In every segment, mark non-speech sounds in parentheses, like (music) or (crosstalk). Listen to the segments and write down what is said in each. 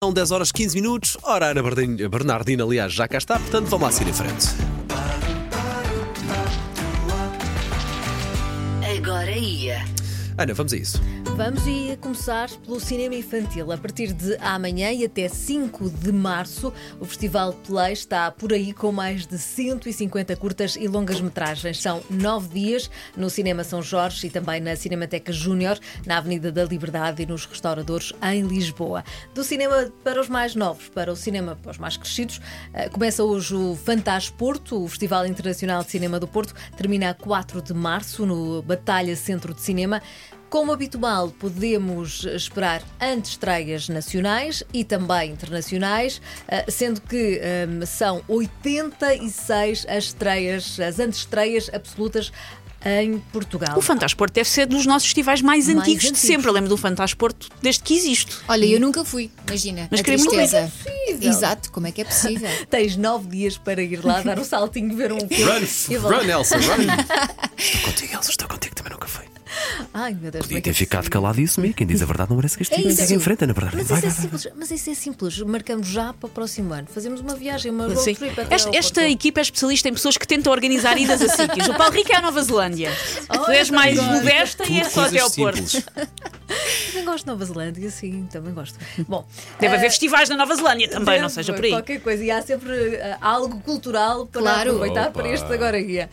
São 10 horas 15 minutos. Ora, a Ana Bernardina, Bernardina, aliás, já cá está, portanto vamos lá seguir em frente. Agora ia. Ana, vamos a isso. Vamos e começar pelo cinema infantil. A partir de amanhã e até 5 de março, o Festival Play está por aí com mais de 150 curtas e longas metragens. São nove dias no Cinema São Jorge e também na Cinemateca Júnior, na Avenida da Liberdade e nos restauradores em Lisboa. Do cinema para os mais novos, para o cinema para os mais crescidos, eh, começa hoje o Fantas Porto, o Festival Internacional de Cinema do Porto, termina a 4 de março no Batalha Centro de Cinema. Como habitual, podemos esperar antestreias nacionais e também internacionais, eh, sendo que ehm, são 86 as estreias, as antestreias absolutas em Portugal. O Fantasporto deve ser dos nossos festivais mais, Mais antigos, antigos. de sempre. Eu lembro do Fantasporto desde que existe. Olha, eu nunca fui, imagina. Mas a queria muito tristeza. possível. Exato, como é que é possível? (laughs) Tens nove dias para ir lá dar um saltinho, ver um filme. Run, run, Elsa, run. (laughs) estou contigo, Elsa, estou contigo. Ai, meu Deus, Podia é que é ter ficado possível? calado e assumir. Quem diz a verdade não merece castigo. É isso. Segue em frente, Ana Bernardina. Mas Vai, isso, é vai, vai. simples, mas isso é simples. Marcamos já para o próximo ano. Fazemos uma viagem, uma road Sim. trip até Esta, esta equipa é especialista em pessoas que tentam organizar idas a sítios. O Paulo Rico é a Nova Zelândia. (laughs) tu Olha, és mais também gosto. modesta e é só até ao Porto. (laughs) Também gosto de Nova Zelândia, sim, também gosto. Bom, Deve eh, haver festivais na Nova Zelândia também, não Deve, seja por aí. Qualquer coisa. E há sempre eh, algo cultural para Claro. aproveitar Opa. para este agora guia.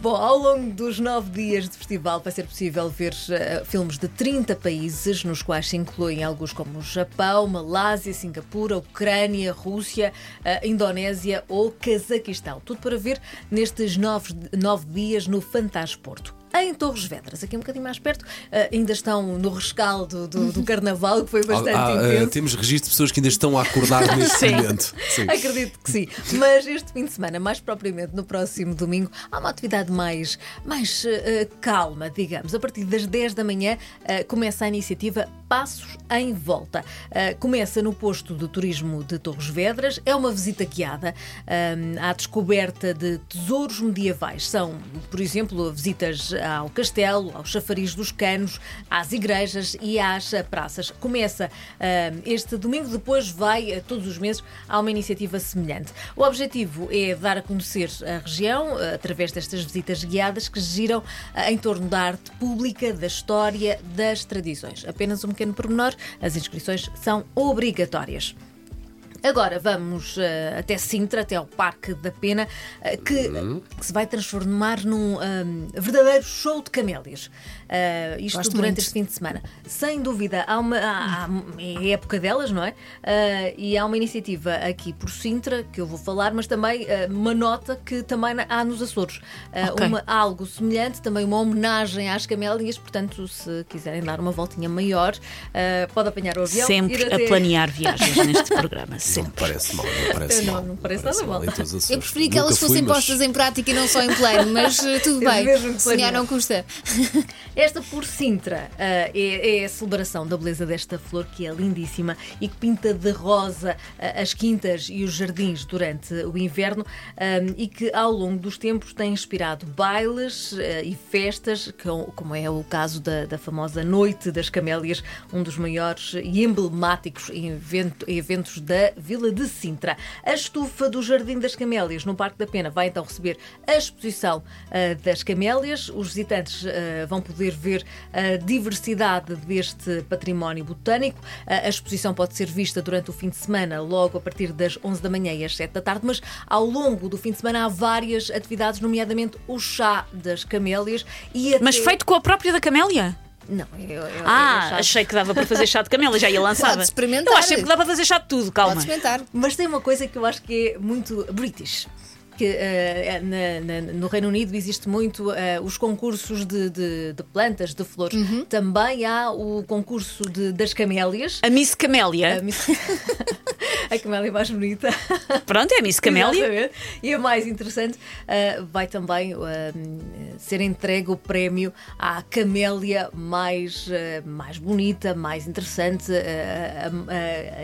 Bom, ao longo dos nove dias de festival vai ser possível ver eh, filmes de 30 países, nos quais se incluem alguns como o Japão, Malásia, Singapura, Ucrânia, Rússia, eh, Indonésia ou Cazaquistão. Tudo para ver nestes nove, nove dias no Fantasporto. Em Torres Vedras, aqui um bocadinho mais perto, eh, ainda estão no rescaldo do, do carnaval, que foi bastante Ah, ah, temos registro de pessoas que ainda estão a acordar (laughs) neste momento. Sim. Acredito que sim. Mas este fim de semana, mais propriamente no próximo domingo, há uma atividade mais, mais eh, calma, digamos. A partir das 10 da manhã eh, começa a iniciativa Passos em Volta. Eh, começa no posto de turismo de Torres Vedras. É uma visita guiada eh, à descoberta de tesouros medievais. São, por exemplo, visitas ao castelo, aos chafariz dos canos, às igrejas e às praças. Começa eh, este domingo, depois vai todos os meses há uma iniciativa semelhante. O objetivo é dar a conhecer a região através destas visitas guiadas que giram em torno da arte pública, da história, das tradições. Apenas um pequeno pormenor, as inscrições são obrigatórias. Agora vamos eh, até Sintra, até ao Parque da Pena, eh, que, que se vai transformar num ahm, verdadeiro show de camélias. Eh, isto Gosto durante muito. este fim de semana. Sem dúvida, há uma, há- há- é a época delas, não é? E há uma iniciativa aqui por Sintra, que eu vou falar, mas também uma nota que também há nos Açores. Eh, Ok. uma- algo semelhante, também uma homenagem às camélias, portanto, se quiserem dar uma voltinha maior, pode apanhar o avião. Sempre ir a planear viagens neste programa. (laughs) Não me Sempre. parece mal, não parece Não, mal. não parece nada mal. todos os Eu preferi que elas fossem mas- postas em prática e não só em plano, mas eh, tudo (laughs) bem. mesmo que Sonhar não custa. Esta por Sintra ah, é, é a celebração da beleza desta flor que é lindíssima e que pinta de rosa ah, as quintas e os jardins durante o inverno ah, e que ao longo dos tempos tem inspirado bailes ah, e festas, com- como é o caso da, da famosa Noite das Camélias, um dos maiores e emblemáticos evento- eventos da Vila de Sintra. A estufa do Jardim das Camélias no Parque da Pena vai então receber a exposição ah, das camélias. Os visitantes ah, vão poder ver a diversidade deste património botânico. Ah, a exposição pode ser vista durante o fim de semana, logo a partir das 11 da manhã e às 7 da tarde, mas ao longo do fim de semana há várias atividades, nomeadamente o chá das camélias e Mas até- feito com a própria da camélia? Não, eu, eu, Ah, eu achei que dava para fazer chá de camélia, já ia lançada. (laughs) Pode experimentar. Eu acho sempre que dá para fazer chá de tudo, calma. Pode experimentar. Mas tem uma coisa que eu acho que é muito British. Que eh, na- na- no Reino Unido existe muito eh, os concursos de, de- de plantas, de flores. Também há o concurso de- das camélias. A Miss Camélia. A, miss- (laughs) a camélia mais bonita. Pronto, é a Miss Camélia. Exatamente. E a mais interessante, ah, vai também ah, ser entregue o prémio à camélia mais, ah, mais bonita, mais interessante.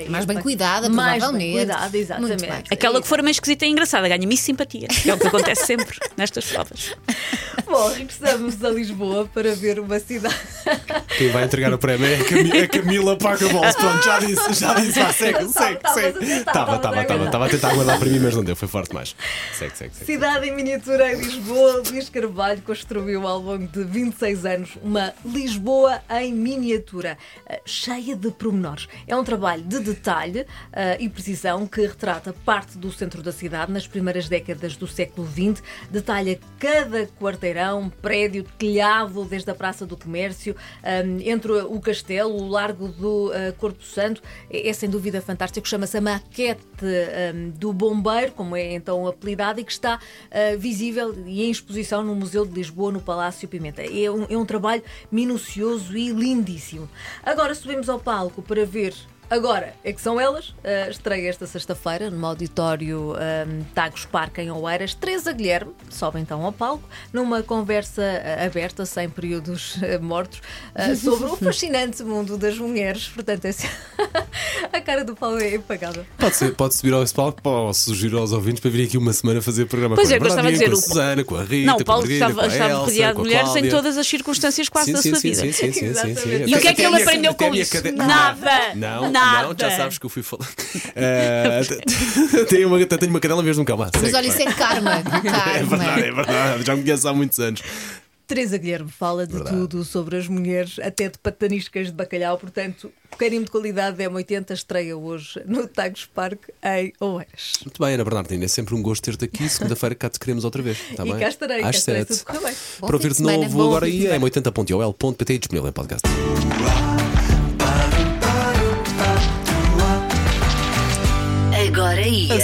Mais bem cuidada, mais bem cuidada, exatamente. Muito bem. Aquela que for mais esquisita e engraçada ganha Miss Simpatia, que é o que acontece sempre nestas provas. (laughs) Bom, regressamos a Lisboa para ver uma cidade. Quem vai entregar o prémio é a Camila, é a Camila Pacabols. Pronto, já disse, já disse. Vá, segue, segue, Estavas a segue. tentar, Estava, estava, estava. a tentar aguardar para mim, mas não deu. Foi forte mais. Segue, segue, segue. Cidade em miniatura em Lisboa, Luís Carvalho construiu ao longo de 26 anos uma Lisboa em miniatura, eh, cheia de pormenores. É um trabalho de detalhe eh, e precisão que retrata parte do centro da cidade nas primeiras décadas do século XX, detalha cada quarteirão, prédio, telhado, desde a Praça do Comércio, entre o castelo, o Largo do eh, Corpo Santo. É, é sem dúvida fantástico, chama-se a maquete do Bombeiro, como é então apelidado, e que está eh, visível e em exposição no Museu de Lisboa, no Palácio Pimenta. É um, é um trabalho minucioso e lindíssimo. Agora subimos ao palco para ver. Agora é que são elas. Uh, estreia esta sexta-feira no auditório um, Tagos Parque em Oeiras. Teresa Guilherme sobe então ao palco numa conversa uh, aberta, sem períodos mortos, uh, sobre o (laughs) fascinante mundo das mulheres. Portanto, essa... (laughs) a cara do Paulo é apagada. Pode, ser, pode subir ao palco, posso sugerir aos ouvintes para vir aqui uma semana fazer programa Pois com é, a eu gostava de Bernardina, dizer, com a Susana, com a Rita, Não, o Paulo estava, com a estava Elsa, rodeado de mulheres em todas as circunstâncias quase Sim, da sim, sua sim, vida. sim, sim, sim, sim. E o que é que Até ele aprendeu com isso? cade- Nada. Não, Nada. não, já sabes que eu fui falar. Eh, (laughs) tenho, uma, tenho uma cadela em vez de um cão. Mas olha, isso é (laughs) karma. É verdade, Karma. é verdade. Já me conheço há muitos anos. Teresa Guilherme fala de Verdade. tudo sobre as mulheres, até de pataniscas de bacalhau. Portanto, carinho de qualidade M80 estreia hoje no Tagos Parque em Oeiras. Muito bem, Ana Bernardina, é sempre um gosto ter-te aqui. Segunda-feira cá te queremos outra vez. Está e bem? cá estarei, cá Às estarei, sete. tudo bem. Bom Para ouvir de de semana, novo bom agora aí semana. em 80.ol.pt disponível em podcast. Agora ia.